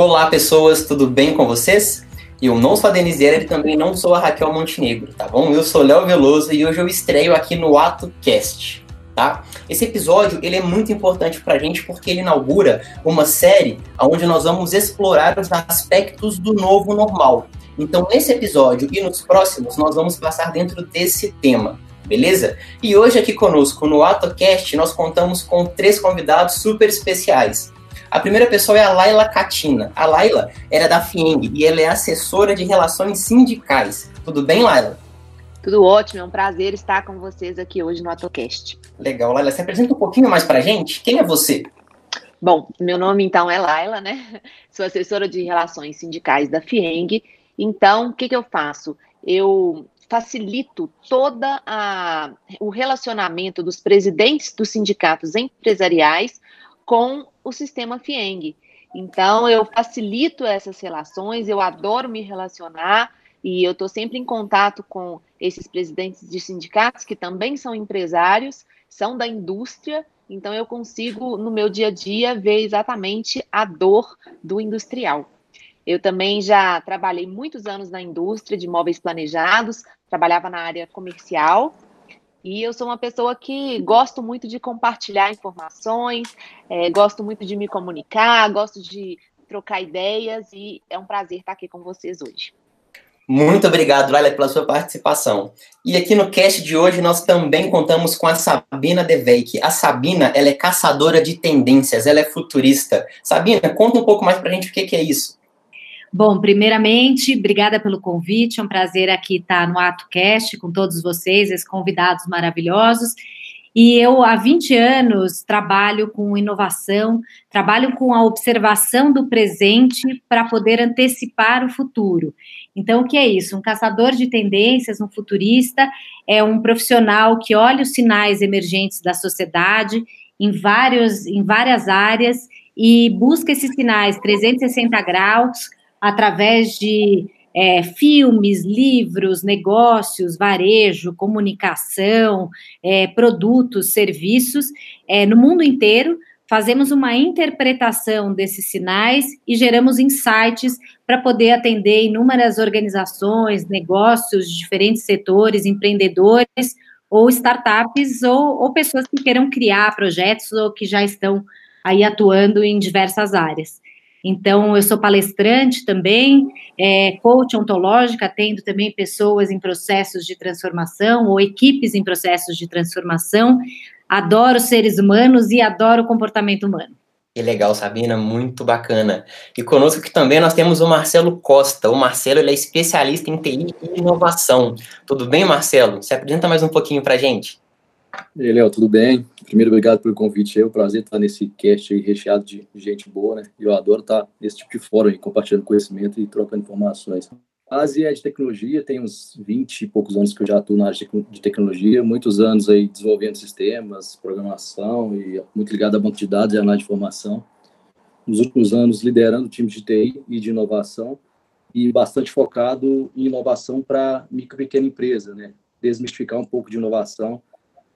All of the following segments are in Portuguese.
Olá, pessoas, tudo bem com vocês? Eu não sou a Denise e também não sou a Raquel Montenegro, tá bom? Eu sou Léo Veloso e hoje eu estreio aqui no AtoCast, tá? Esse episódio, ele é muito importante pra gente porque ele inaugura uma série onde nós vamos explorar os aspectos do novo normal. Então, nesse episódio e nos próximos, nós vamos passar dentro desse tema, beleza? E hoje aqui conosco no AtoCast, nós contamos com três convidados super especiais. A primeira pessoa é a Laila Catina. A Laila era da FIENG e ela é assessora de relações sindicais. Tudo bem, Laila? Tudo ótimo, é um prazer estar com vocês aqui hoje no AutoCast. Legal, Laila, você apresenta um pouquinho mais pra gente? Quem é você? Bom, meu nome então é Laila, né? Sou assessora de relações sindicais da FIENG. Então, o que, que eu faço? Eu facilito toda a, o relacionamento dos presidentes dos sindicatos empresariais com o sistema FIENG. Então, eu facilito essas relações, eu adoro me relacionar e eu estou sempre em contato com esses presidentes de sindicatos que também são empresários, são da indústria, então eu consigo, no meu dia a dia, ver exatamente a dor do industrial. Eu também já trabalhei muitos anos na indústria de móveis planejados, trabalhava na área comercial e eu sou uma pessoa que gosto muito de compartilhar informações, é, gosto muito de me comunicar, gosto de trocar ideias e é um prazer estar aqui com vocês hoje. Muito obrigado, Laila, pela sua participação. E aqui no cast de hoje nós também contamos com a Sabina Deveik. A Sabina, ela é caçadora de tendências, ela é futurista. Sabina, conta um pouco mais pra gente o que, que é isso. Bom, primeiramente, obrigada pelo convite. É um prazer aqui estar no AtoCast com todos vocês, esses convidados maravilhosos. E eu, há 20 anos, trabalho com inovação, trabalho com a observação do presente para poder antecipar o futuro. Então, o que é isso? Um caçador de tendências, um futurista, é um profissional que olha os sinais emergentes da sociedade em, vários, em várias áreas e busca esses sinais 360 graus através de é, filmes, livros, negócios, varejo, comunicação, é, produtos, serviços, é, no mundo inteiro. Fazemos uma interpretação desses sinais e geramos insights para poder atender inúmeras organizações, negócios diferentes setores, empreendedores ou startups ou, ou pessoas que queiram criar projetos ou que já estão aí atuando em diversas áreas. Então, eu sou palestrante também, é, coach ontológica, atendo também pessoas em processos de transformação ou equipes em processos de transformação. Adoro seres humanos e adoro comportamento humano. Que legal, Sabina, muito bacana. E conosco também nós temos o Marcelo Costa. O Marcelo ele é especialista em TI e inovação. Tudo bem, Marcelo? Se apresenta mais um pouquinho para gente. E aí, Léo, tudo bem? Primeiro, obrigado pelo convite. É um prazer estar nesse cast aí recheado de gente boa, né? Eu adoro estar nesse tipo de fórum aí, compartilhando conhecimento e trocando informações. A Ásia é de tecnologia, tem uns 20 e poucos anos que eu já atuo na área de tecnologia, muitos anos aí desenvolvendo sistemas, programação e muito ligado a banco de dados e análise de informação. Nos últimos anos, liderando times de TI e de inovação e bastante focado em inovação para micro e pequena empresa, né? Desmistificar um pouco de inovação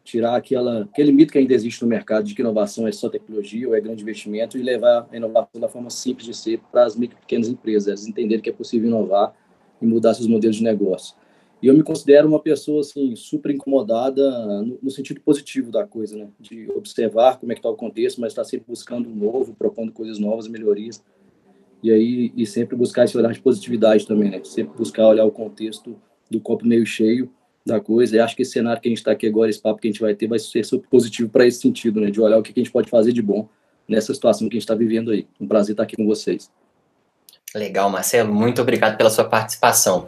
tirar aquela, aquele mito que ainda existe no mercado de que inovação é só tecnologia ou é grande investimento e levar a inovação da forma simples de ser para as micro e pequenas empresas, elas entenderem que é possível inovar e mudar seus modelos de negócio. E eu me considero uma pessoa assim super incomodada no, no sentido positivo da coisa, né? De observar como é que está o contexto, mas estar tá sempre buscando um novo, propondo coisas novas, melhorias. E aí e sempre buscar esse olhar de positividade também, né? Sempre buscar olhar o contexto do copo meio cheio da coisa. E acho que esse cenário que a gente está aqui agora, esse papo que a gente vai ter, vai ser super positivo para esse sentido, né? De olhar o que a gente pode fazer de bom nessa situação que a gente está vivendo aí. Um prazer estar aqui com vocês. Legal, Marcelo. Muito obrigado pela sua participação.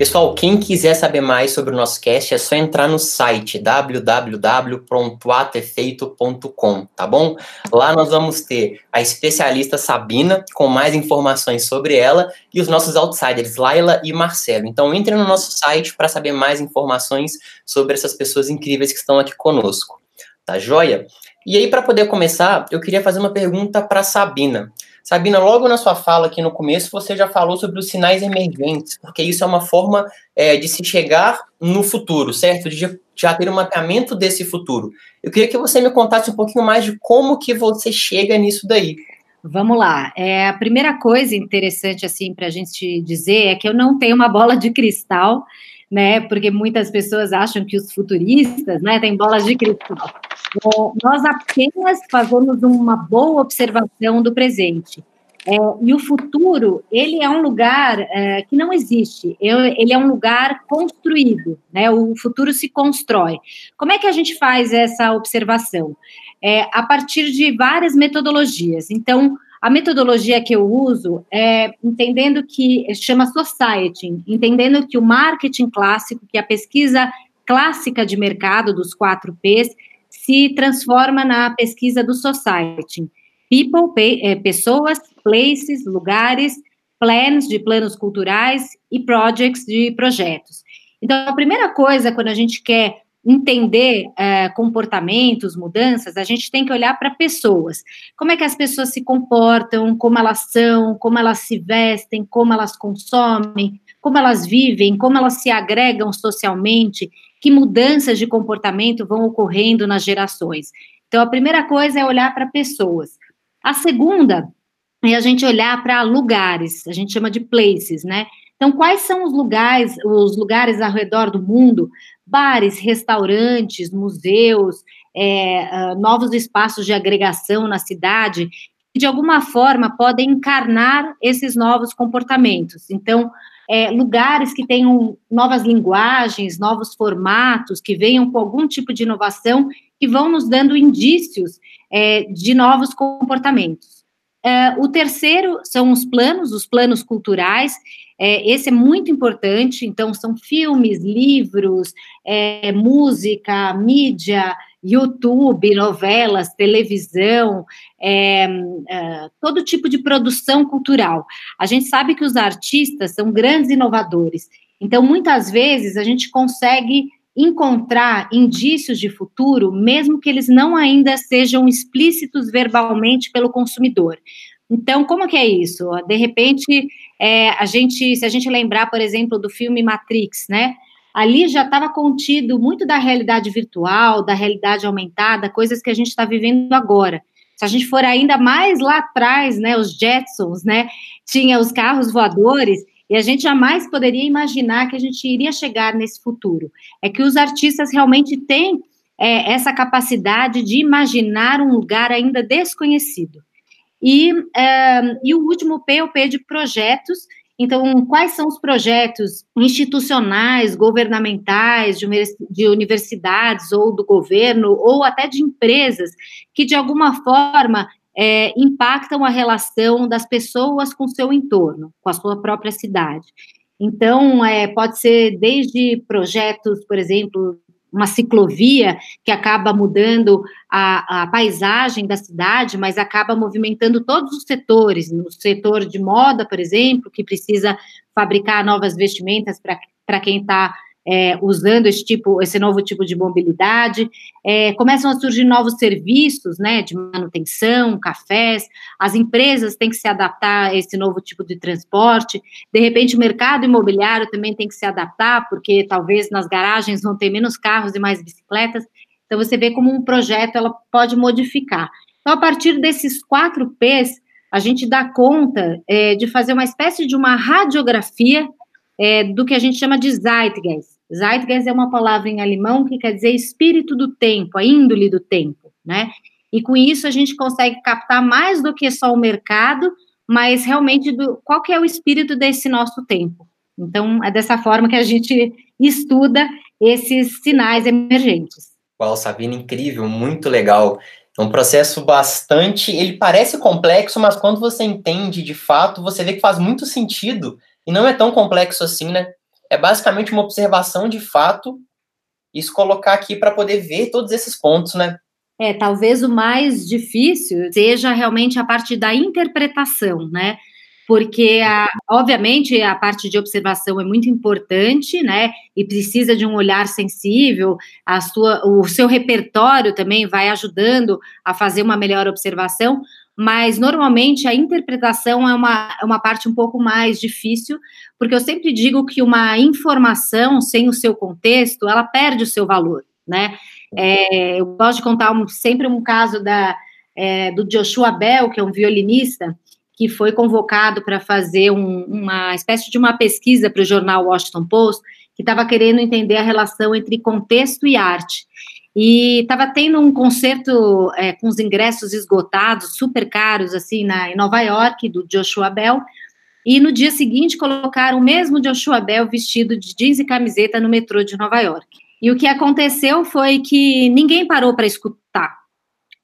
Pessoal, quem quiser saber mais sobre o nosso cast é só entrar no site www.atefeito.com, tá bom? Lá nós vamos ter a especialista Sabina com mais informações sobre ela e os nossos outsiders Laila e Marcelo. Então entre no nosso site para saber mais informações sobre essas pessoas incríveis que estão aqui conosco. Tá joia? E aí para poder começar, eu queria fazer uma pergunta para Sabina. Sabina, logo na sua fala aqui no começo, você já falou sobre os sinais emergentes, porque isso é uma forma é, de se chegar no futuro, certo? De já ter um mapeamento desse futuro. Eu queria que você me contasse um pouquinho mais de como que você chega nisso daí. Vamos lá. É, a primeira coisa interessante assim para a gente dizer é que eu não tenho uma bola de cristal, né? Porque muitas pessoas acham que os futuristas, né, têm bolas de cristal. É, nós apenas fazemos uma boa observação do presente. É, e o futuro, ele é um lugar é, que não existe, ele é um lugar construído, né? O futuro se constrói. Como é que a gente faz essa observação? É, a partir de várias metodologias. Então, a metodologia que eu uso é entendendo que chama society, entendendo que o marketing clássico, que a pesquisa clássica de mercado dos quatro P's, se transforma na pesquisa do society. People, é, pessoas, places, lugares, plans de planos culturais e projects de projetos. Então, a primeira coisa, quando a gente quer entender é, comportamentos, mudanças, a gente tem que olhar para pessoas. Como é que as pessoas se comportam, como elas são, como elas se vestem, como elas consomem, como elas vivem, como elas se agregam socialmente, que mudanças de comportamento vão ocorrendo nas gerações. Então, a primeira coisa é olhar para pessoas. A segunda é a gente olhar para lugares, a gente chama de places, né? Então, quais são os lugares, os lugares ao redor do mundo, bares, restaurantes, museus, é, uh, novos espaços de agregação na cidade, que de alguma forma podem encarnar esses novos comportamentos. Então, é, lugares que tenham novas linguagens, novos formatos, que venham com algum tipo de inovação, que vão nos dando indícios é, de novos comportamentos. É, o terceiro são os planos, os planos culturais. É, esse é muito importante. Então, são filmes, livros, é, música, mídia, YouTube, novelas, televisão, é, é, todo tipo de produção cultural. A gente sabe que os artistas são grandes inovadores. Então, muitas vezes, a gente consegue encontrar indícios de futuro, mesmo que eles não ainda sejam explícitos verbalmente pelo consumidor. Então, como que é isso? De repente, é, a gente, se a gente lembrar, por exemplo, do filme Matrix, né? Ali já estava contido muito da realidade virtual, da realidade aumentada, coisas que a gente está vivendo agora. Se a gente for ainda mais lá atrás, né, os Jetsons, né, tinha os carros voadores, e a gente jamais poderia imaginar que a gente iria chegar nesse futuro. É que os artistas realmente têm é, essa capacidade de imaginar um lugar ainda desconhecido. E, é, e o último P, o P de projetos. Então, quais são os projetos institucionais, governamentais, de, de universidades ou do governo, ou até de empresas, que de alguma forma é, impactam a relação das pessoas com seu entorno, com a sua própria cidade. Então, é, pode ser desde projetos, por exemplo, uma ciclovia que acaba mudando a, a, paisagem da cidade, mas acaba movimentando todos os setores. No setor de moda, por exemplo, que precisa fabricar novas vestimentas para quem está é, usando esse tipo, esse novo tipo de mobilidade, é, começam a surgir novos serviços, né, de manutenção, cafés, as empresas têm que se adaptar a esse novo tipo de transporte, de repente o mercado imobiliário também tem que se adaptar, porque talvez nas garagens vão ter menos carros e mais bicicletas, então você vê como um projeto ela pode modificar. Então, a partir desses quatro P's, a gente dá conta é, de fazer uma espécie de uma radiografia é, do que a gente chama de Zeitgeist. Zeitgeist é uma palavra em alemão que quer dizer espírito do tempo, a índole do tempo, né? E com isso a gente consegue captar mais do que só o mercado, mas realmente do, qual que é o espírito desse nosso tempo. Então, é dessa forma que a gente estuda esses sinais emergentes. Uau, Sabina, incrível, muito legal. É um processo bastante. Ele parece complexo, mas quando você entende de fato, você vê que faz muito sentido e não é tão complexo assim, né? É basicamente uma observação de fato se colocar aqui para poder ver todos esses pontos, né? É, talvez o mais difícil seja realmente a parte da interpretação, né? Porque, a, obviamente, a parte de observação é muito importante, né? E precisa de um olhar sensível, a sua, o seu repertório também vai ajudando a fazer uma melhor observação, mas normalmente a interpretação é uma, é uma parte um pouco mais difícil, porque eu sempre digo que uma informação sem o seu contexto, ela perde o seu valor, né? É, eu gosto de contar um, sempre um caso da, é, do Joshua Bell, que é um violinista, que foi convocado para fazer um, uma espécie de uma pesquisa para o jornal Washington Post, que estava querendo entender a relação entre contexto e arte. E estava tendo um concerto é, com os ingressos esgotados, super caros, assim, na, em Nova York, do Joshua Bell. E no dia seguinte colocaram o mesmo Joshua Bell vestido de jeans e camiseta no metrô de Nova York. E o que aconteceu foi que ninguém parou para escutar,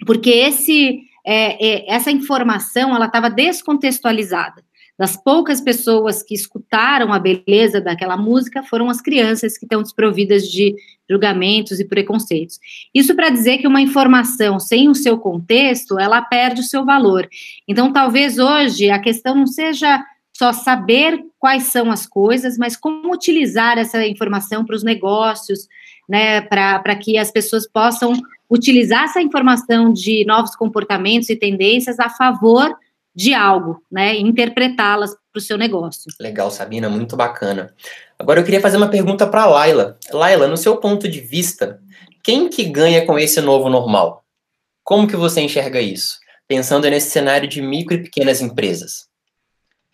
porque esse é, é, essa informação ela estava descontextualizada. Das poucas pessoas que escutaram a beleza daquela música foram as crianças que estão desprovidas de julgamentos e preconceitos. Isso para dizer que uma informação sem o seu contexto, ela perde o seu valor. Então, talvez hoje a questão não seja só saber quais são as coisas, mas como utilizar essa informação para os negócios, né, para que as pessoas possam utilizar essa informação de novos comportamentos e tendências a favor de algo, né, interpretá-las para o seu negócio. Legal, Sabina, muito bacana. Agora eu queria fazer uma pergunta para a Laila. Laila, no seu ponto de vista, quem que ganha com esse novo normal? Como que você enxerga isso? Pensando nesse cenário de micro e pequenas empresas.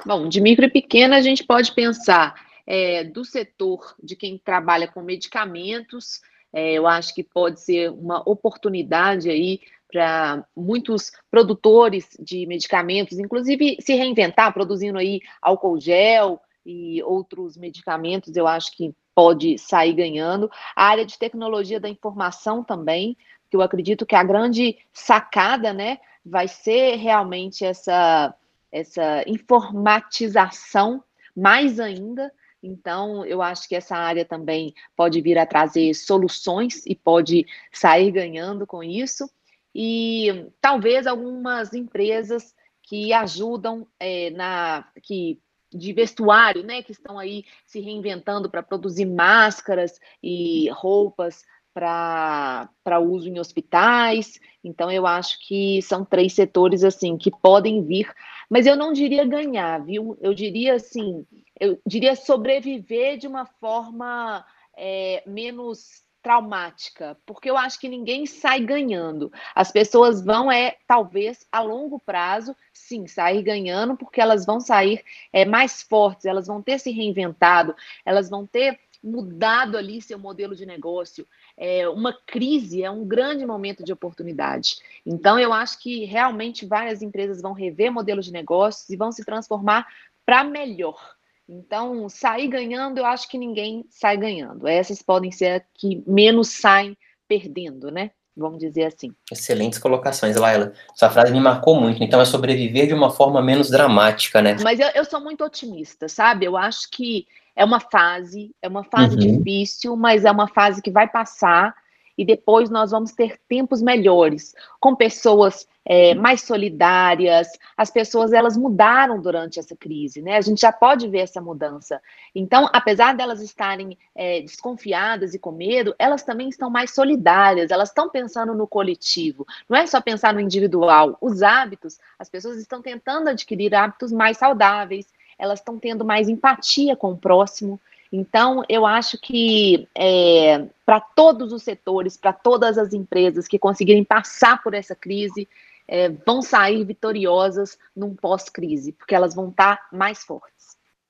Bom, de micro e pequena a gente pode pensar é, do setor de quem trabalha com medicamentos, é, eu acho que pode ser uma oportunidade aí para muitos produtores de medicamentos, inclusive se reinventar, produzindo aí álcool gel e outros medicamentos, eu acho que pode sair ganhando. A área de tecnologia da informação também, que eu acredito que a grande sacada, né, vai ser realmente essa essa informatização mais ainda então, eu acho que essa área também pode vir a trazer soluções e pode sair ganhando com isso. E talvez algumas empresas que ajudam é, na que de vestuário, né, que estão aí se reinventando para produzir máscaras e roupas para uso em hospitais. Então, eu acho que são três setores assim que podem vir, mas eu não diria ganhar, viu? Eu diria assim, eu diria sobreviver de uma forma é, menos traumática, porque eu acho que ninguém sai ganhando. As pessoas vão, é talvez a longo prazo, sim, sair ganhando, porque elas vão sair é, mais fortes, elas vão ter se reinventado, elas vão ter mudado ali seu modelo de negócio. É, uma crise é um grande momento de oportunidade. Então, eu acho que realmente várias empresas vão rever modelos de negócios e vão se transformar para melhor. Então, sair ganhando, eu acho que ninguém sai ganhando. Essas podem ser as que menos saem perdendo, né? Vamos dizer assim. Excelentes colocações, Laila. Essa frase me marcou muito. Então, é sobreviver de uma forma menos dramática, né? Mas eu, eu sou muito otimista, sabe? Eu acho que é uma fase, é uma fase uhum. difícil, mas é uma fase que vai passar e depois nós vamos ter tempos melhores, com pessoas é, mais solidárias. As pessoas elas mudaram durante essa crise, né? A gente já pode ver essa mudança. Então, apesar delas estarem é, desconfiadas e com medo, elas também estão mais solidárias. Elas estão pensando no coletivo. Não é só pensar no individual. Os hábitos, as pessoas estão tentando adquirir hábitos mais saudáveis. Elas estão tendo mais empatia com o próximo. Então, eu acho que é, para todos os setores, para todas as empresas que conseguirem passar por essa crise, é, vão sair vitoriosas num pós-crise, porque elas vão estar tá mais fortes.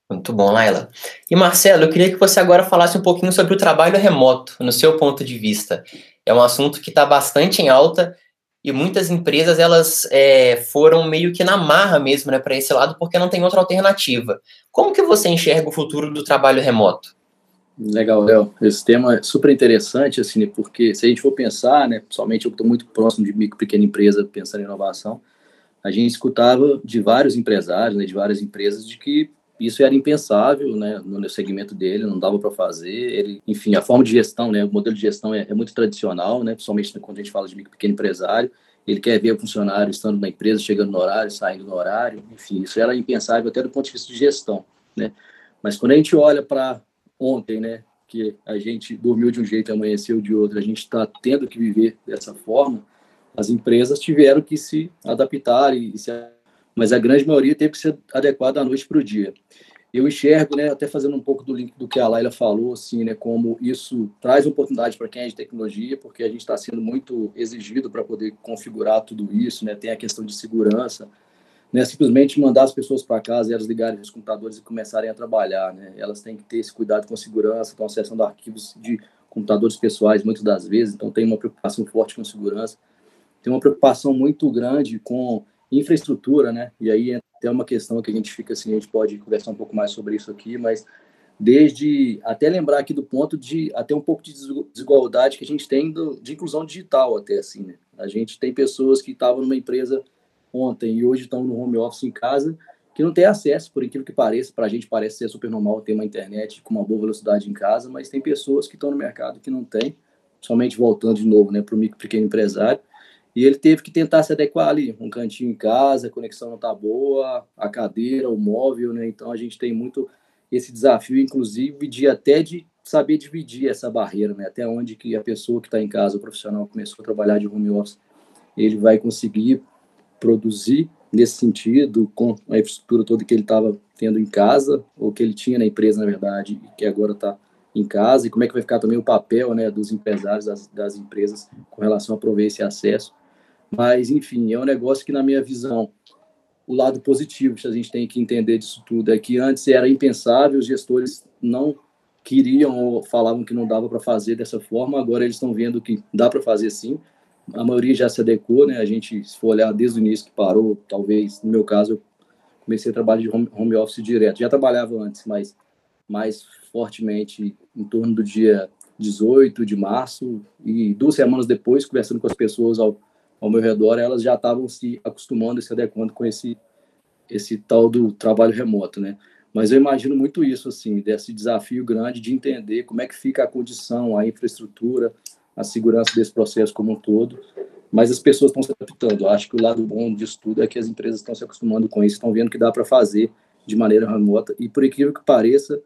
Muito bom, Laila. E Marcelo, eu queria que você agora falasse um pouquinho sobre o trabalho remoto, no seu ponto de vista. É um assunto que está bastante em alta e muitas empresas elas é, foram meio que na marra mesmo né, para esse lado porque não tem outra alternativa. Como que você enxerga o futuro do trabalho remoto? Legal, Léo. Esse tema é super interessante, assim, porque se a gente for pensar, né, somente eu estou muito próximo de micro pequena empresa pensando em inovação, a gente escutava de vários empresários, né, de várias empresas, de que isso era impensável, né, no segmento dele, não dava para fazer. Ele, enfim, a forma de gestão, né, o modelo de gestão é, é muito tradicional, né, principalmente quando a gente fala de micro pequeno empresário. Ele quer ver o funcionário estando na empresa, chegando no horário, saindo no horário. Enfim, isso era impensável até do ponto de vista de gestão, né. Mas quando a gente olha para ontem, né, que a gente dormiu de um jeito e amanheceu de outro, a gente está tendo que viver dessa forma. As empresas tiveram que se adaptar e se mas a grande maioria teve que ser adequada da noite para o dia. eu enxergo, né, até fazendo um pouco do link do que a Laila falou, assim, né, como isso traz oportunidade para quem é de tecnologia, porque a gente está sendo muito exigido para poder configurar tudo isso, né, tem a questão de segurança, né, simplesmente mandar as pessoas para casa e elas ligarem os computadores e começarem a trabalhar, né, elas têm que ter esse cuidado com segurança, estão acessando arquivos de computadores pessoais muitas das vezes, então tem uma preocupação forte com segurança, tem uma preocupação muito grande com infraestrutura, né? E aí tem uma questão que a gente fica assim, a gente pode conversar um pouco mais sobre isso aqui, mas desde até lembrar aqui do ponto de até um pouco de desigualdade que a gente tem do, de inclusão digital até assim, né? A gente tem pessoas que estavam numa empresa ontem e hoje estão no home office em casa que não tem acesso, por incrível que pareça, para a gente parece ser super normal ter uma internet com uma boa velocidade em casa, mas tem pessoas que estão no mercado que não tem, somente voltando de novo, né, para o micro pequeno empresário, e ele teve que tentar se adequar ali, um cantinho em casa, a conexão não tá boa, a cadeira, o móvel, né? Então a gente tem muito esse desafio, inclusive, de até de saber dividir essa barreira, né? Até onde que a pessoa que está em casa, o profissional começou a trabalhar de home office, ele vai conseguir produzir nesse sentido com a infraestrutura toda que ele estava tendo em casa ou que ele tinha na empresa, na verdade, e que agora está em casa e como é que vai ficar também o papel né, dos empresários, das, das empresas com relação a prover esse acesso. Mas, enfim, é um negócio que, na minha visão, o lado positivo que a gente tem que entender disso tudo é que antes era impensável, os gestores não queriam ou falavam que não dava para fazer dessa forma, agora eles estão vendo que dá para fazer sim. A maioria já se adequou, né? A gente, se for olhar desde o início que parou, talvez, no meu caso, eu comecei a trabalhar de home, home office direto. Já trabalhava antes, mas mais fortemente em torno do dia 18 de março e duas semanas depois, conversando com as pessoas ao ao meu redor, elas já estavam se acostumando e se adequando com esse esse tal do trabalho remoto, né? Mas eu imagino muito isso, assim, desse desafio grande de entender como é que fica a condição, a infraestrutura, a segurança desse processo como um todo. Mas as pessoas estão se adaptando. Acho que o lado bom disso tudo é que as empresas estão se acostumando com isso, estão vendo que dá para fazer de maneira remota. E por incrível que pareça,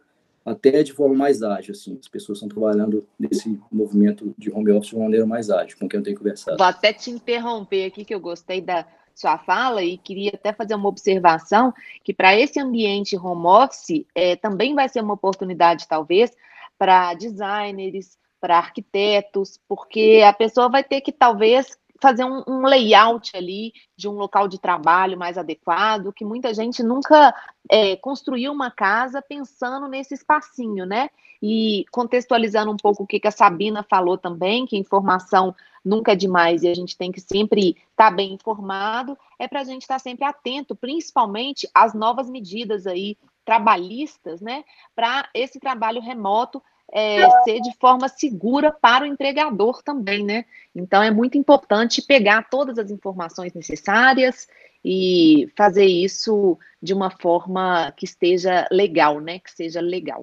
até de forma mais ágil, assim. As pessoas estão trabalhando nesse movimento de home office de uma maneira mais ágil, com quem eu tenho conversado. Vou até te interromper aqui, que eu gostei da sua fala e queria até fazer uma observação que para esse ambiente home office é, também vai ser uma oportunidade, talvez, para designers, para arquitetos, porque a pessoa vai ter que, talvez, fazer um, um, layout ali de um local de trabalho mais adequado, que muita gente nunca é, construiu uma casa pensando nesse espacinho, né? E contextualizando um pouco o que, que a Sabina falou também, que informação nunca é demais e a gente tem que sempre estar tá bem informado, é para a gente estar tá sempre atento, principalmente às novas medidas aí trabalhistas, né? Para esse trabalho remoto é, ser de forma segura para o empregador também, né? Então é muito importante pegar todas as informações necessárias e fazer isso de uma forma que esteja legal, né? Que seja legal.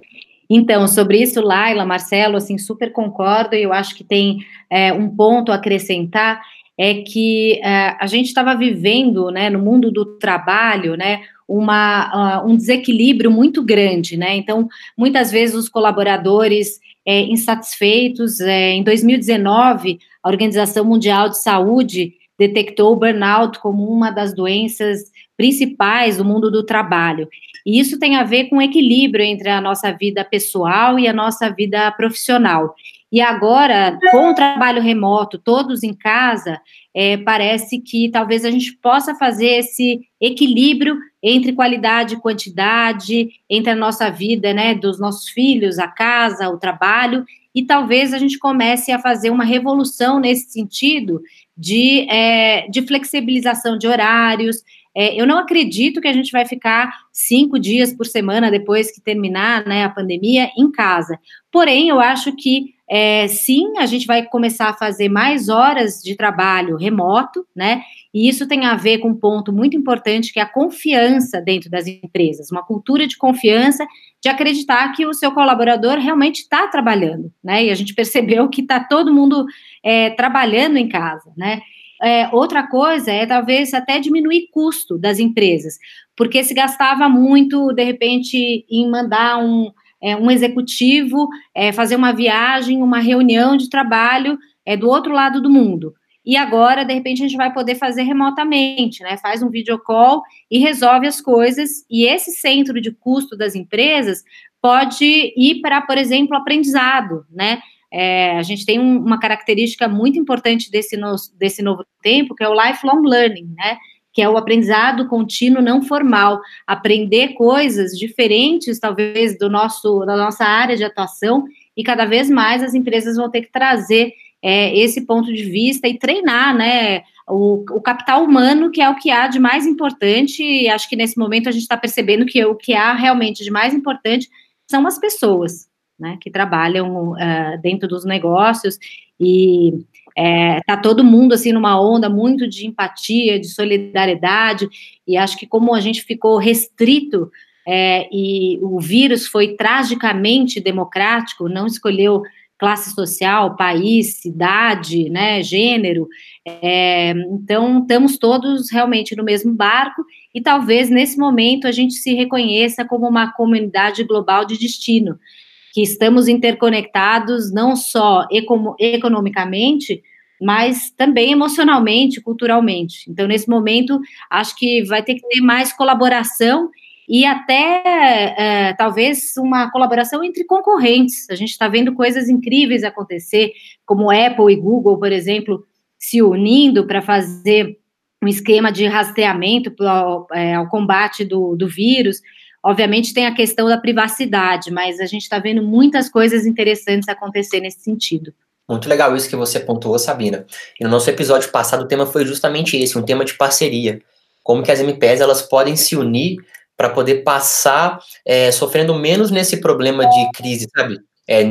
Então, sobre isso, Laila, Marcelo, assim, super concordo, e eu acho que tem é, um ponto a acrescentar, é que é, a gente estava vivendo, né, no mundo do trabalho, né, uma, uh, um desequilíbrio muito grande, né? Então, muitas vezes os colaboradores é, insatisfeitos. É, em 2019, a Organização Mundial de Saúde detectou o burnout como uma das doenças principais do mundo do trabalho. E isso tem a ver com o equilíbrio entre a nossa vida pessoal e a nossa vida profissional. E agora, com o trabalho remoto, todos em casa, é, parece que talvez a gente possa fazer esse equilíbrio entre qualidade e quantidade, entre a nossa vida, né, dos nossos filhos, a casa, o trabalho, e talvez a gente comece a fazer uma revolução nesse sentido de, é, de flexibilização de horários, é, eu não acredito que a gente vai ficar cinco dias por semana depois que terminar né, a pandemia em casa. Porém, eu acho que é, sim, a gente vai começar a fazer mais horas de trabalho remoto, né? E isso tem a ver com um ponto muito importante que é a confiança dentro das empresas, uma cultura de confiança, de acreditar que o seu colaborador realmente está trabalhando, né? E a gente percebeu que está todo mundo é, trabalhando em casa, né? É, outra coisa é talvez até diminuir custo das empresas, porque se gastava muito, de repente, em mandar um, é, um executivo é, fazer uma viagem, uma reunião de trabalho é, do outro lado do mundo. e agora, de repente, a gente vai poder fazer remotamente, né? Faz um video call e resolve as coisas, e esse centro de custo das empresas pode ir para, por exemplo, aprendizado, né? É, a gente tem um, uma característica muito importante desse, no, desse novo tempo, que é o lifelong learning, né? Que é o aprendizado contínuo não formal, aprender coisas diferentes, talvez, do nosso, da nossa área de atuação, e cada vez mais as empresas vão ter que trazer é, esse ponto de vista e treinar, né? O, o, capital humano, que é o que há de mais importante, e acho que nesse momento a gente está percebendo que o que há realmente de mais importante são as pessoas, né, que trabalham uh, dentro dos negócios e é, tá todo mundo assim numa onda muito de empatia, de solidariedade e acho que como a gente ficou restrito é, e o vírus foi tragicamente democrático, não escolheu classe social, país, cidade, né, gênero. É, então, estamos todos realmente no mesmo barco e talvez nesse momento a gente se reconheça como uma comunidade global de destino, que estamos interconectados não só economicamente, mas também emocionalmente, culturalmente. Então, nesse momento, acho que vai ter que ter mais colaboração e até é, talvez uma colaboração entre concorrentes. A gente está vendo coisas incríveis acontecer, como Apple e Google, por exemplo, se unindo para fazer um esquema de rastreamento ao, é, ao combate do, do vírus. Obviamente tem a questão da privacidade, mas a gente está vendo muitas coisas interessantes acontecer nesse sentido. Muito legal isso que você pontuou, Sabina. E no nosso episódio passado o tema foi justamente esse, um tema de parceria. Como que as MPs elas podem se unir para poder passar é, sofrendo menos nesse problema de crise, sabe? É,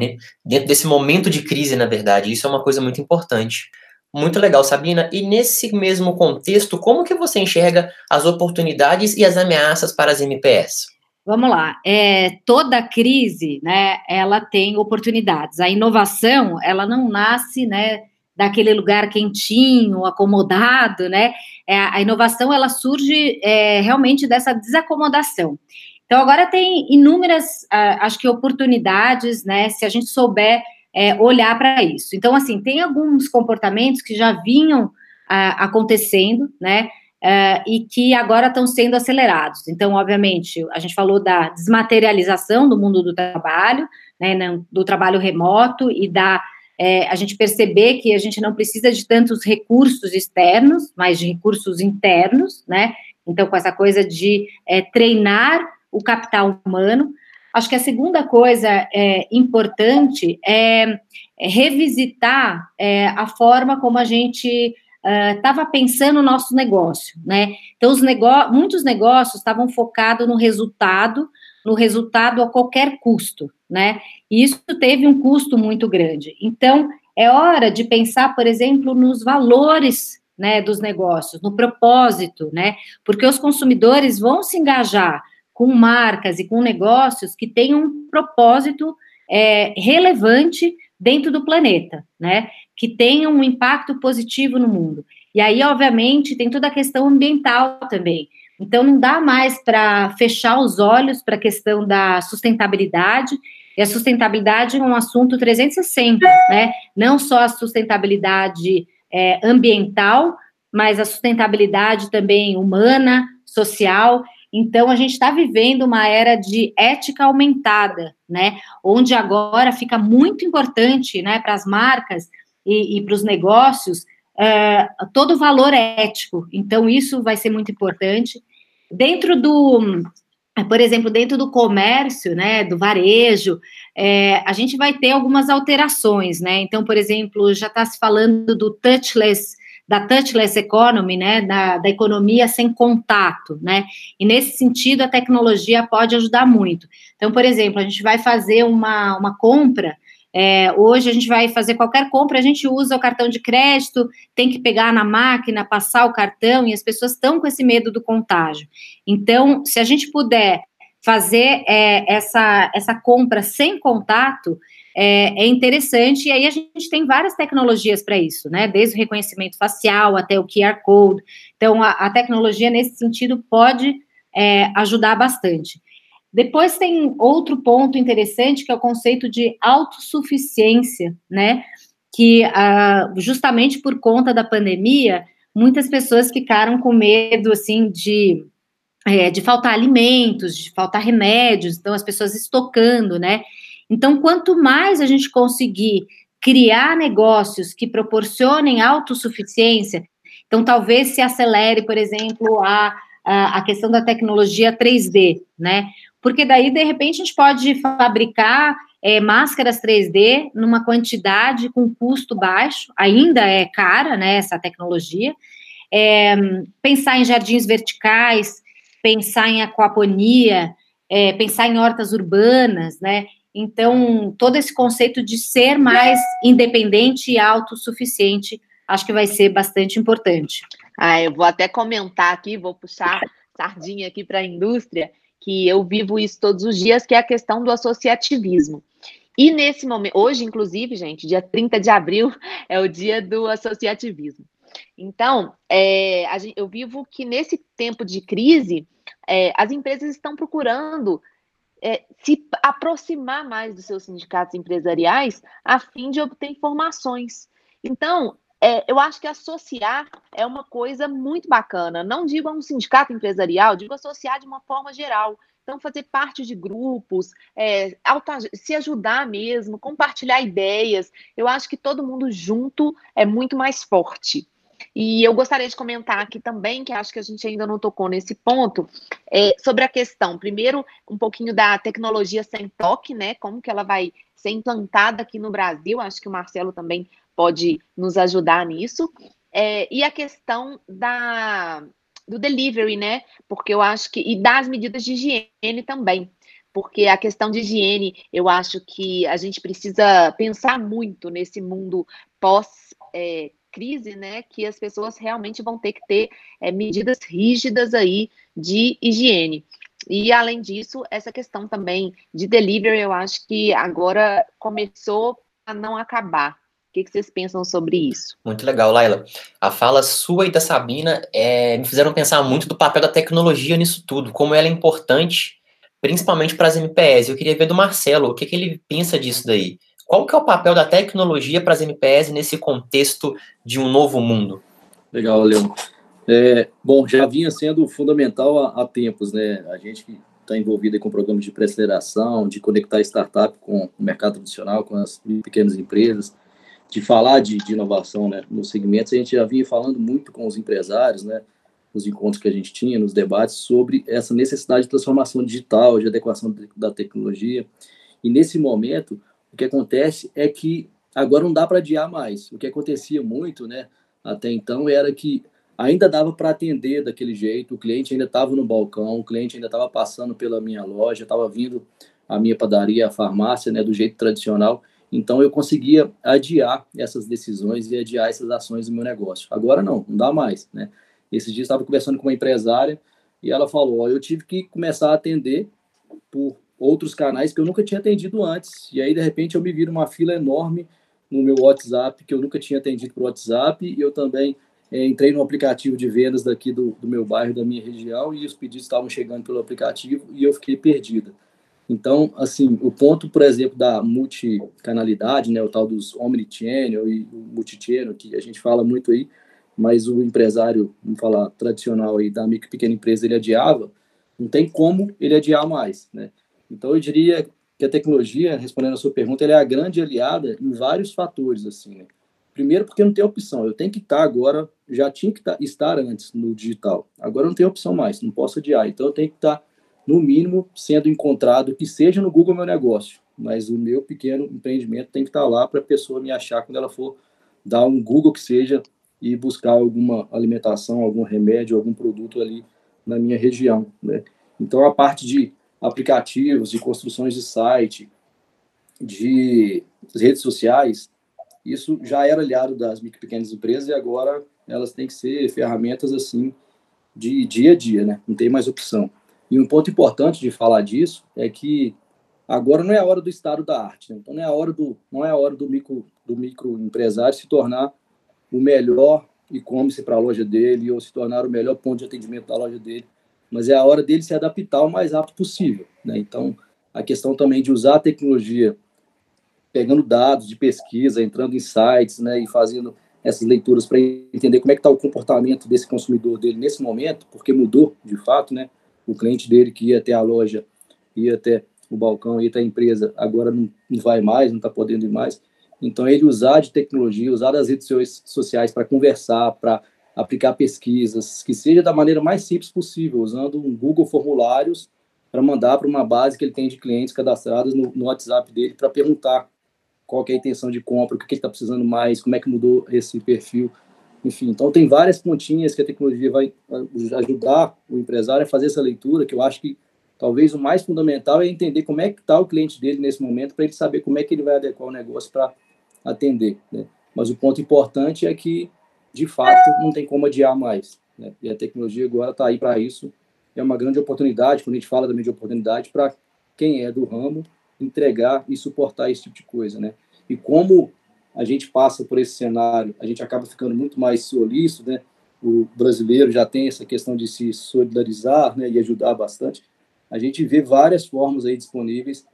dentro desse momento de crise, na verdade. Isso é uma coisa muito importante. Muito legal, Sabina. E nesse mesmo contexto, como que você enxerga as oportunidades e as ameaças para as MPS? Vamos lá. É, toda crise, né, ela tem oportunidades. A inovação, ela não nasce, né, daquele lugar quentinho, acomodado, né? É, a inovação ela surge é, realmente dessa desacomodação. Então agora tem inúmeras, acho que oportunidades, né? Se a gente souber é, olhar para isso. Então assim tem alguns comportamentos que já vinham acontecendo, né? Uh, e que agora estão sendo acelerados. Então, obviamente, a gente falou da desmaterialização do mundo do trabalho, né, do trabalho remoto e da é, a gente perceber que a gente não precisa de tantos recursos externos, mas de recursos internos, né? Então, com essa coisa de é, treinar o capital humano. Acho que a segunda coisa é, importante é, é revisitar a forma como a gente estava uh, pensando o nosso negócio, né? Então, os negó muitos negócios estavam focados no resultado, no resultado a qualquer custo, né? E isso teve um custo muito grande. Então, é hora de pensar, por exemplo, nos valores né, dos negócios, no propósito, né? Porque os consumidores vão se engajar com marcas e com negócios que têm um propósito é, relevante dentro do planeta, né? Que tenham um impacto positivo no mundo. E aí, obviamente, tem toda a questão ambiental também. Então, não dá mais para fechar os olhos para a questão da sustentabilidade e a sustentabilidade é um assunto 360, né? Não só a sustentabilidade é, ambiental, mas a sustentabilidade também humana, social. Então, a gente está vivendo uma era de ética aumentada, né? Onde agora fica muito importante, né, para as marcas e, e para os negócios, é, todo o valor ético. Então, isso vai ser muito importante. Dentro do, por exemplo, dentro do comércio, né, do varejo, é, a gente vai ter algumas alterações, né? Então, por exemplo, já está se falando do touchless, da touchless economy, né, da, da economia sem contato, né? E nesse sentido, a tecnologia pode ajudar muito. Então, por exemplo, a gente vai fazer uma, uma compra é, hoje a gente vai fazer qualquer compra, a gente usa o cartão de crédito, tem que pegar na máquina, passar o cartão, e as pessoas estão com esse medo do contágio. Então, se a gente puder fazer é, essa, essa compra sem contato, é, é, interessante, e aí a gente tem várias tecnologias para isso, né? Desde o reconhecimento facial até o QR Code. Então, a, a tecnologia, nesse sentido, pode é, ajudar bastante. Depois tem outro ponto interessante que é o conceito de autossuficiência, né? que uh, justamente por conta da pandemia, muitas pessoas ficaram com medo assim de é, de faltar alimentos, de faltar remédios, então as pessoas estocando, né? Então, quanto mais a gente conseguir criar negócios que proporcionem autossuficiência, então talvez se acelere, por exemplo, a, a, a questão da tecnologia 3D, né? Porque daí, de repente, a gente pode fabricar é, máscaras 3D numa quantidade com custo baixo, ainda é cara, né, essa tecnologia. É, pensar em jardins verticais, pensar em aquaponia, é, pensar em hortas urbanas, né? Então, todo esse conceito de ser mais independente e autossuficiente, acho que vai ser bastante importante. Ah, eu vou até comentar aqui, vou puxar sardinha aqui para a indústria, que eu vivo isso todos os dias, que é a questão do associativismo. E nesse momento, hoje, inclusive, gente, dia 30 de abril, é o dia do associativismo. Então, é, gente, eu vivo que nesse tempo de crise, é, as empresas estão procurando é, se aproximar mais dos seus sindicatos empresariais a fim de obter informações. Então, é, eu acho que associar é uma coisa muito bacana. Não digo a um sindicato empresarial, digo associar de uma forma geral. Então, fazer parte de grupos, é, se ajudar mesmo, compartilhar ideias. Eu acho que todo mundo junto é muito mais forte. E eu gostaria de comentar aqui também, que acho que a gente ainda não tocou nesse ponto, é, sobre a questão, primeiro, um pouquinho da tecnologia sem toque, né? Como que ela vai ser implantada aqui no Brasil. Acho que o Marcelo também pode nos ajudar nisso. É, e a questão da, do delivery, né? Porque eu acho que. E das medidas de higiene também. Porque a questão de higiene, eu acho que a gente precisa pensar muito nesse mundo pós. É, né, que as pessoas realmente vão ter que ter é, medidas rígidas aí de higiene. E além disso, essa questão também de delivery, eu acho que agora começou a não acabar. O que, que vocês pensam sobre isso? Muito legal, Laila. A fala sua e da Sabina é, me fizeram pensar muito do papel da tecnologia nisso tudo, como ela é importante, principalmente para as MPS. Eu queria ver do Marcelo, o que, que ele pensa disso daí. Qual que é o papel da tecnologia para as MPS nesse contexto de um novo mundo? Legal, Leandro. É, bom, já vinha sendo fundamental há, há tempos, né? A gente que está envolvido com programas de pré-aceleração, de conectar startup com o mercado tradicional, com as pequenas empresas, de falar de, de inovação né, nos segmentos, a gente já vinha falando muito com os empresários, né? Nos encontros que a gente tinha, nos debates, sobre essa necessidade de transformação digital, de adequação da tecnologia. E nesse momento, o que acontece é que agora não dá para adiar mais. O que acontecia muito, né, até então, era que ainda dava para atender daquele jeito, o cliente ainda estava no balcão, o cliente ainda estava passando pela minha loja, estava vindo a minha padaria, a farmácia, né, do jeito tradicional. Então eu conseguia adiar essas decisões e adiar essas ações do meu negócio. Agora não, não dá mais, né? Esses dias estava conversando com uma empresária e ela falou: ó, eu tive que começar a atender por outros canais que eu nunca tinha atendido antes. E aí, de repente, eu me vi numa fila enorme no meu WhatsApp, que eu nunca tinha atendido por WhatsApp, e eu também é, entrei no aplicativo de vendas daqui do, do meu bairro, da minha região, e os pedidos estavam chegando pelo aplicativo, e eu fiquei perdida. Então, assim, o ponto, por exemplo, da multicanalidade, né, o tal dos omnichannel e multichannel, que a gente fala muito aí, mas o empresário, vamos falar, tradicional aí da micro e pequena empresa, ele adiava, não tem como ele adiar mais, né? Então, eu diria que a tecnologia, respondendo a sua pergunta, ela é a grande aliada em vários fatores, assim, né? Primeiro, porque não tem opção. Eu tenho que estar agora, já tinha que estar antes no digital. Agora não tem opção mais, não posso adiar. Então, eu tenho que estar, no mínimo, sendo encontrado, que seja no Google Meu Negócio. Mas o meu pequeno empreendimento tem que estar lá para a pessoa me achar quando ela for dar um Google que seja e buscar alguma alimentação, algum remédio, algum produto ali na minha região, né? Então, a parte de aplicativos, de construções de site, de redes sociais, isso já era aliado das micro e pequenas empresas e agora elas têm que ser ferramentas assim de dia a dia, né? Não tem mais opção. E um ponto importante de falar disso é que agora não é a hora do estado da arte, né? então não é a hora do não é a hora do micro do microempresário se tornar o melhor e-commerce para a loja dele ou se tornar o melhor ponto de atendimento da loja dele mas é a hora dele se adaptar o mais rápido possível. Né? Então, a questão também de usar a tecnologia pegando dados de pesquisa, entrando em sites, né, e fazendo essas leituras para entender como é que está o comportamento desse consumidor dele nesse momento, porque mudou de fato, né? O cliente dele que ia até a loja, ia até o balcão, ia até a empresa, agora não, vai mais, não está podendo ir mais. Então, ele usar de tecnologia, usar das redes sociais para conversar, para aplicar pesquisas, que seja da maneira mais simples possível, usando um Google Formulários para mandar para uma base que ele tem de clientes cadastrados no, no WhatsApp dele para perguntar qual é a intenção de compra, o que ele está precisando mais, como é que mudou esse perfil. Enfim, então tem várias pontinhas que a tecnologia vai ajudar o empresário a fazer essa leitura, que eu acho que talvez o mais fundamental é entender como é que está o cliente dele nesse momento, para ele saber como é que ele vai adequar o negócio para atender. Né? Mas o ponto importante é que, de fato, não tem como adiar mais. Né? E a tecnologia agora está aí para isso. É uma grande oportunidade, quando a gente fala também de oportunidade, para quem é do ramo entregar e suportar esse tipo de coisa, né? E como a gente passa por esse cenário, a gente acaba ficando muito mais solícito, né? O brasileiro já tem essa questão de se solidarizar, né, e ajudar bastante. A gente vê várias formas aí disponíveis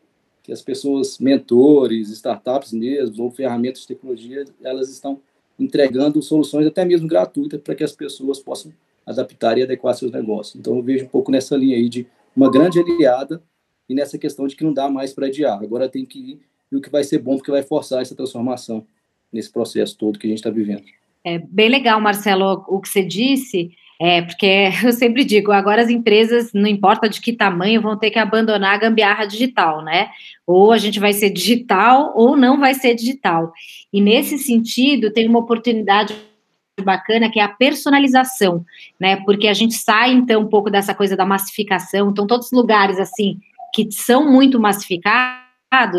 que as pessoas, mentores, startups mesmo, ou ferramentas de tecnologia, elas estão entregando soluções até mesmo gratuitas para que as pessoas possam adaptar e adequar seus negócios. Então, eu vejo um pouco nessa linha aí de uma grande aliada e nessa questão de que não dá mais para adiar. Agora tem que ir, e o que vai ser bom, porque vai forçar essa transformação nesse processo todo que a gente está vivendo. É bem legal, Marcelo, o que você disse, é, porque eu sempre digo, agora as empresas, não importa de que tamanho, vão ter que abandonar a gambiarra digital, né? Ou a gente vai ser digital ou não vai ser digital. E nesse sentido, tem uma oportunidade bacana que é a personalização, né? Porque a gente sai então um pouco dessa coisa da massificação, então todos os lugares assim que são muito massificados,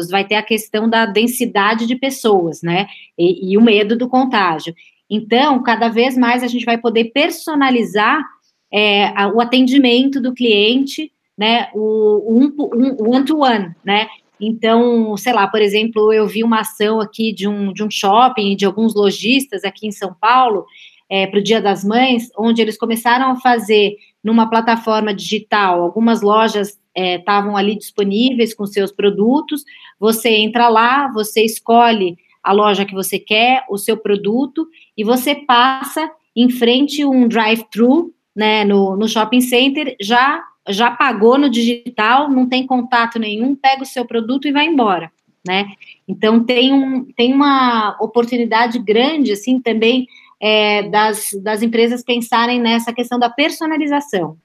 vai ter a questão da densidade de pessoas, né? E, e, o medo do contágio. Então, cada vez mais a gente vai poder personalizar é, o atendimento do cliente, né? O one-to-one, -one, né? Então, sei lá, por exemplo, eu vi uma ação aqui de um, de um shopping, de alguns lojistas aqui em São Paulo, é, para o Dia das Mães, onde eles começaram a fazer numa plataforma digital, algumas lojas estavam é, ali disponíveis com seus produtos. Você entra lá, você escolhe a loja que você quer, o seu produto, e você passa em frente um drive-thru né, no, no shopping center, já, já pagou no digital, não tem contato nenhum, pega o seu produto e vai embora. Né? Então tem, um, tem uma oportunidade grande assim também é, das, das empresas pensarem nessa questão da personalização.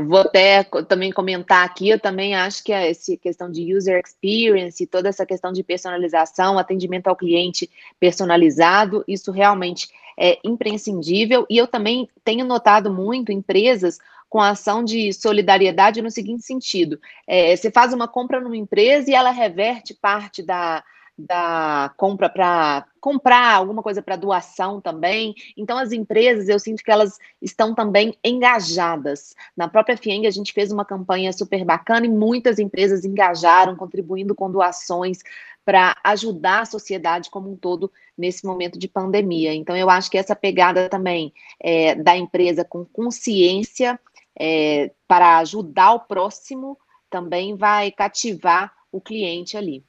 Vou até também comentar aqui, eu também acho que essa questão de user experience, toda essa questão de personalização, atendimento ao cliente personalizado, isso realmente é imprescindível. E eu também tenho notado muito empresas com ação de solidariedade no seguinte sentido: é, você faz uma compra numa empresa e ela reverte parte da, da compra para comprar alguma coisa para doação também. Então, as empresas, eu sinto que elas estão também engajadas. Na própria FIENG, a gente fez uma campanha super bacana e muitas empresas engajaram, contribuindo com doações para ajudar a sociedade como um todo nesse momento de pandemia. Então, eu acho que essa pegada também é, da empresa com consciência é, para ajudar o próximo também vai cativar o cliente ali.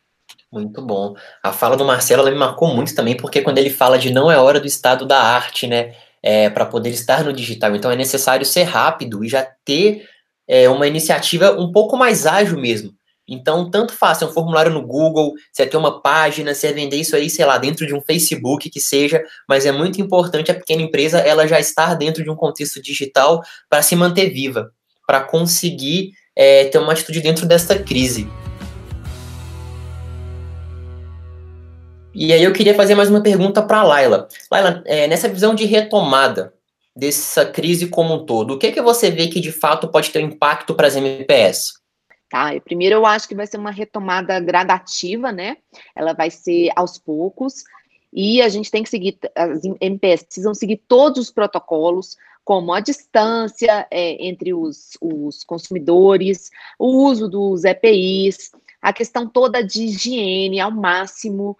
Muito bom. A fala do Marcelo me marcou muito também, porque quando ele fala de não é hora do estado da arte, né, é, para poder estar no digital, então é necessário ser rápido e já ter é, uma iniciativa um pouco mais ágil mesmo. Então, tanto faça um formulário no Google, você ter uma página, você vender isso aí, sei lá, dentro de um Facebook que seja, mas é muito importante a pequena empresa ela já estar dentro de um contexto digital para se manter viva, para conseguir é, ter uma atitude dentro desta crise. E aí eu queria fazer mais uma pergunta para Laila. Laila, é, nessa visão de retomada dessa crise como um todo, o que, que você vê que de fato pode ter um impacto para as MPS? Tá, primeiro eu acho que vai ser uma retomada gradativa, né? Ela vai ser aos poucos, e a gente tem que seguir, as MPS precisam seguir todos os protocolos, como a distância é, entre os, os consumidores, o uso dos EPIs, a questão toda de higiene ao máximo,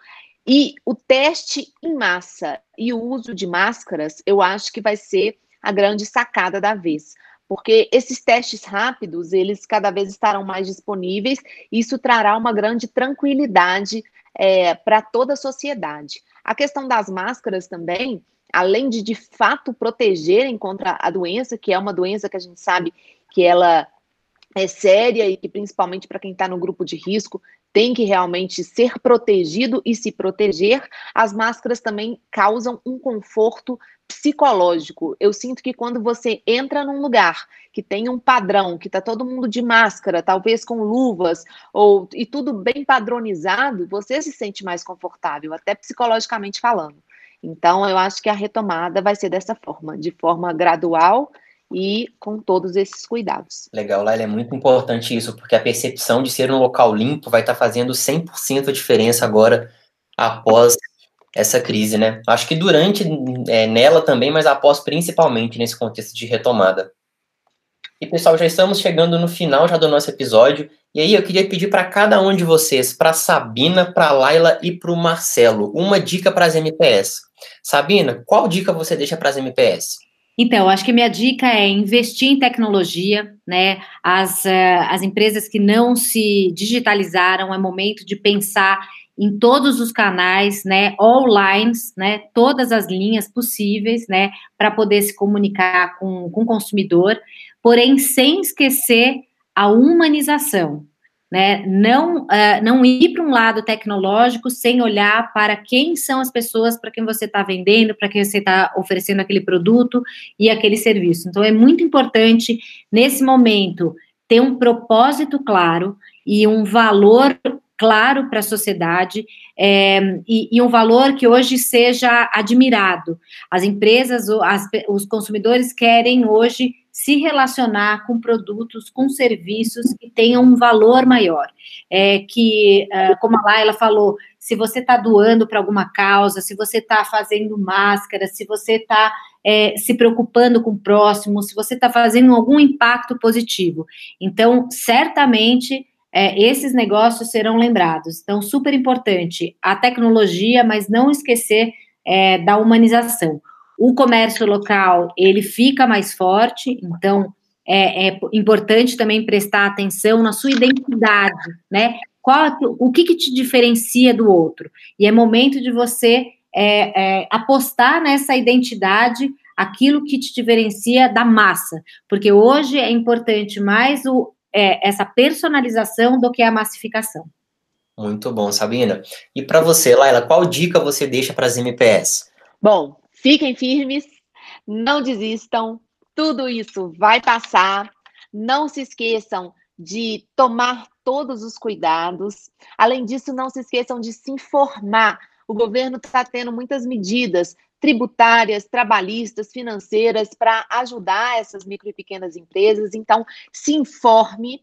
e o teste em massa e o uso de máscaras, eu acho que vai ser a grande sacada da vez. Porque esses testes rápidos, eles cada vez estarão mais disponíveis, e isso trará uma grande tranquilidade é, para toda a sociedade. A questão das máscaras também, além de de fato protegerem contra a doença, que é uma doença que a gente sabe que ela é séria e que principalmente para quem está no grupo de risco tem que realmente ser protegido e se proteger, as máscaras também causam um conforto psicológico. Eu sinto que quando você entra num lugar que tem um padrão, que está todo mundo de máscara, talvez com luvas, ou e tudo bem padronizado, você se sente mais confortável, até psicologicamente falando. Então, eu acho que a retomada vai ser dessa forma, de forma gradual e com todos esses cuidados. Legal, Laila, é muito importante isso, porque a percepção de ser um local limpo vai estar tá fazendo 100% a diferença agora após essa crise, né? Acho que durante é, nela também, mas após principalmente nesse contexto de retomada. E pessoal, já estamos chegando no final já do nosso episódio. E aí eu queria pedir para cada um de vocês, para Sabina, para Laila e para o Marcelo, uma dica para as MPS. Sabina, qual dica você deixa para as MPS? Então, acho que minha dica é investir em tecnologia, né? As, uh, as empresas que não se digitalizaram, é momento de pensar em todos os canais, né? All lines, né? Todas as linhas possíveis, né? Para poder se comunicar com, com o consumidor, porém sem esquecer a humanização, né? Não, uh, não ir para um lado tecnológico sem olhar para quem são as pessoas para quem você está vendendo, para quem você está oferecendo aquele produto e aquele serviço. Então, é muito importante, nesse momento, ter um propósito claro e um valor claro para a sociedade é, e, e, um valor que hoje seja admirado. As empresas, as, os consumidores querem hoje se relacionar com produtos, com serviços que tenham um valor maior. É, que, é, como a Laila falou, se você está doando para alguma causa, se você está fazendo máscara, se você está é, se preocupando com o próximo, se você está fazendo algum impacto positivo. Então, certamente é, esses negócios serão lembrados. Então, super importante a tecnologia, mas não esquecer é, da humanização. O comércio local ele fica mais forte, então é, é importante também prestar atenção na sua identidade, né? Qual, o que, que te diferencia do outro? E é momento de você é, é, apostar nessa identidade, aquilo que te diferencia da massa, porque hoje é importante mais o, é, essa personalização do que a massificação. Muito bom, Sabina. E para você, Laila, qual dica você deixa para as MPS? Bom, fiquem firmes, não desistam, tudo isso vai passar. Não se esqueçam de tomar todos os cuidados. Além disso, não se esqueçam de se informar. O governo está tendo muitas medidas tributárias, trabalhistas, financeiras para ajudar essas micro e pequenas empresas. Então, se informe,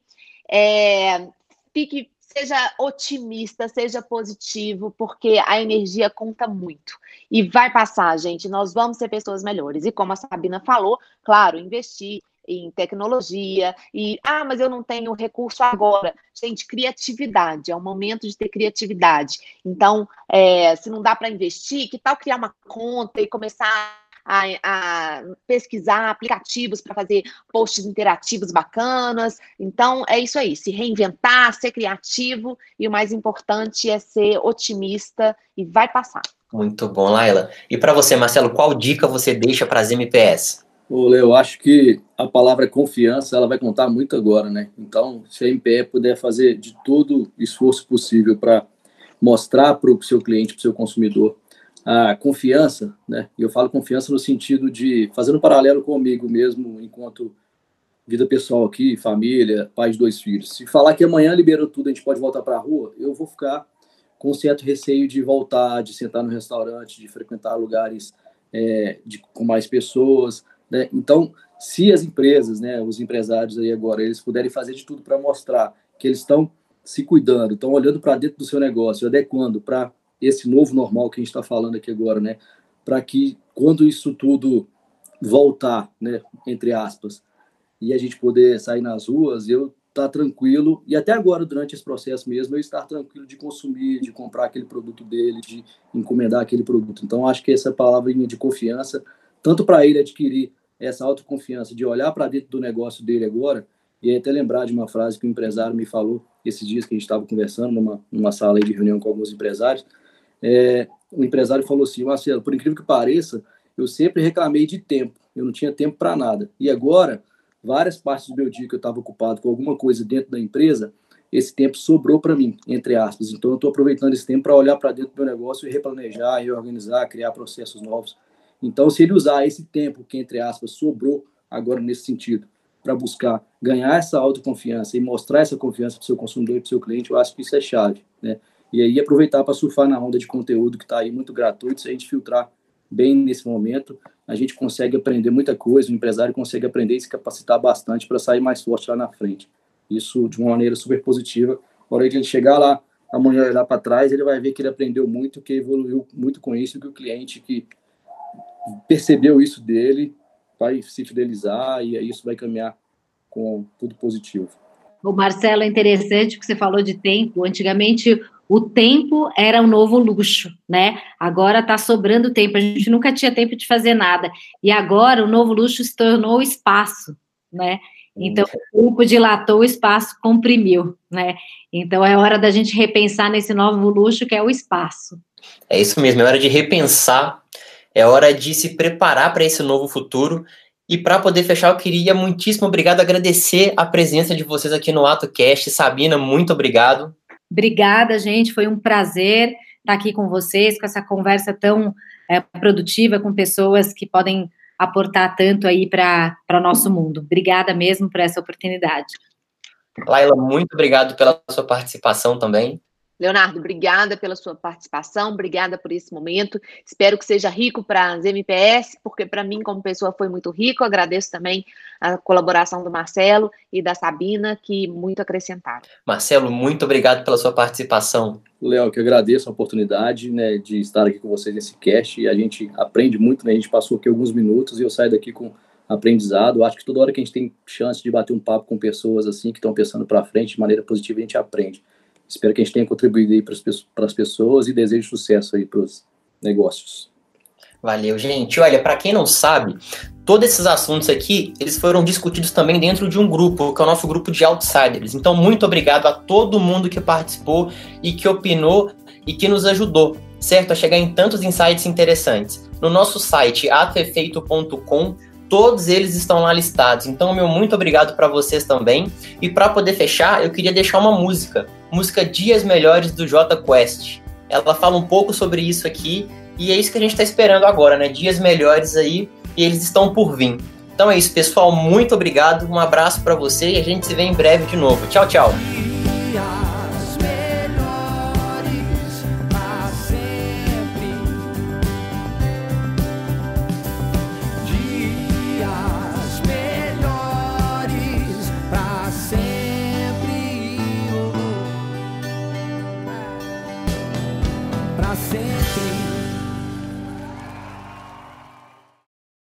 é, fique, seja otimista, seja positivo, porque a energia conta muito. E vai passar, gente. Nós vamos ser pessoas melhores. E como a Sabina falou, claro, investir em tecnologia e ah, mas eu não tenho recurso agora. Gente, criatividade é o momento de ter criatividade. Então, é, se não dá para investir, que tal criar uma conta e começar a, a pesquisar aplicativos para fazer posts interativos bacanas. Então, é isso aí, se reinventar, ser criativo e o mais importante é ser otimista e vai passar. Muito bom, Laila. E para você, Marcelo, qual dica você deixa para as MPS? Ô, Leo, acho que a palavra confiança ela vai contar muito agora, né? Então, se a MPE puder fazer de todo esforço possível para mostrar para o seu cliente, para o seu consumidor, a confiança, né? E eu falo confiança no sentido de fazendo um paralelo comigo mesmo, enquanto vida pessoal aqui, família, pai de dois filhos. Se falar que amanhã liberou tudo, a gente pode voltar para a rua, eu vou ficar com certo receio de voltar, de sentar no restaurante, de frequentar lugares é, de, com mais pessoas né? Então, se as empresas, né, os empresários aí agora, eles puderem fazer de tudo para mostrar que eles estão se cuidando, estão olhando para dentro do seu negócio, adequando para esse novo normal que a gente está falando aqui agora, né? Para que quando isso tudo voltar, né, entre aspas, e a gente poder sair nas ruas, eu estar tá tranquilo e até agora durante esse processo mesmo eu estar tranquilo de consumir, de comprar aquele produto dele, de encomendar aquele produto. Então acho que essa palavrinha de confiança tanto para ele adquirir essa autoconfiança de olhar para dentro do negócio dele agora E até lembrar de uma frase que o um empresário me falou esses dias que a gente estava conversando numa, numa sala de reunião com alguns empresários. É, o empresário falou assim, Marcelo, por incrível que pareça, eu sempre reclamei de tempo, eu não tinha tempo para nada. E agora, várias partes do meu dia que eu estava ocupado com alguma coisa dentro da empresa, esse tempo sobrou para mim, entre aspas. Então, eu estou aproveitando esse tempo para olhar para dentro do meu negócio e replanejar, reorganizar, criar processos novos. Então, se ele usar esse tempo que, entre aspas, sobrou agora nesse sentido, para buscar ganhar essa autoconfiança e mostrar essa confiança para o seu consumidor e para o seu cliente, eu acho que isso é chave. Né? E aí, aproveitar para surfar na onda de conteúdo que está aí muito gratuito, se a gente filtrar bem nesse momento, a gente consegue aprender muita coisa, o empresário consegue aprender e se capacitar bastante para sair mais forte lá na frente. Isso de uma maneira super positiva. A hora de ele chegar lá, amanhã olhar para trás, ele vai ver que ele aprendeu muito, que evoluiu muito com isso, que o cliente que percebeu isso dele vai se fidelizar e aí isso vai caminhar com tudo positivo. O Marcelo, é interessante que você falou de tempo. Antigamente, o tempo era um novo luxo, né? Agora está sobrando tempo. A gente nunca tinha tempo de fazer nada. E agora o novo luxo se tornou o espaço, né? Então, o tempo dilatou, o espaço comprimiu, né? Então, é hora da gente repensar nesse novo luxo que é o espaço. É isso mesmo, é hora de repensar, é hora de se preparar para esse novo futuro e para poder fechar, eu queria muitíssimo obrigado, agradecer a presença de vocês aqui no AtoCast. Sabina, muito obrigado. Obrigada, gente. Foi um prazer estar aqui com vocês, com essa conversa tão é, produtiva, com pessoas que podem aportar tanto aí para o nosso mundo. Obrigada mesmo por essa oportunidade. Laila, muito obrigado pela sua participação também. Leonardo, obrigada pela sua participação, obrigada por esse momento. Espero que seja rico para as MPS, porque para mim, como pessoa, foi muito rico. Agradeço também a colaboração do Marcelo e da Sabina, que muito acrescentaram. Marcelo, muito obrigado pela sua participação. Léo, que agradeço a oportunidade né, de estar aqui com vocês nesse cast. E a gente aprende muito, né? A gente passou aqui alguns minutos e eu saio daqui com aprendizado. Acho que toda hora que a gente tem chance de bater um papo com pessoas assim que estão pensando para frente de maneira positiva, a gente aprende. Espero que a gente tenha contribuído aí para as pessoas e desejo sucesso aí para os negócios. Valeu, gente. Olha, para quem não sabe, todos esses assuntos aqui, eles foram discutidos também dentro de um grupo, que é o nosso grupo de outsiders. Então, muito obrigado a todo mundo que participou e que opinou e que nos ajudou, certo? A chegar em tantos insights interessantes. No nosso site, atoefeito.com, Todos eles estão lá listados. Então, meu muito obrigado para vocês também. E para poder fechar, eu queria deixar uma música, música Dias Melhores do J Quest. Ela fala um pouco sobre isso aqui e é isso que a gente está esperando agora, né? Dias melhores aí e eles estão por vir. Então é isso, pessoal. Muito obrigado. Um abraço para você e a gente se vê em breve de novo. Tchau, tchau.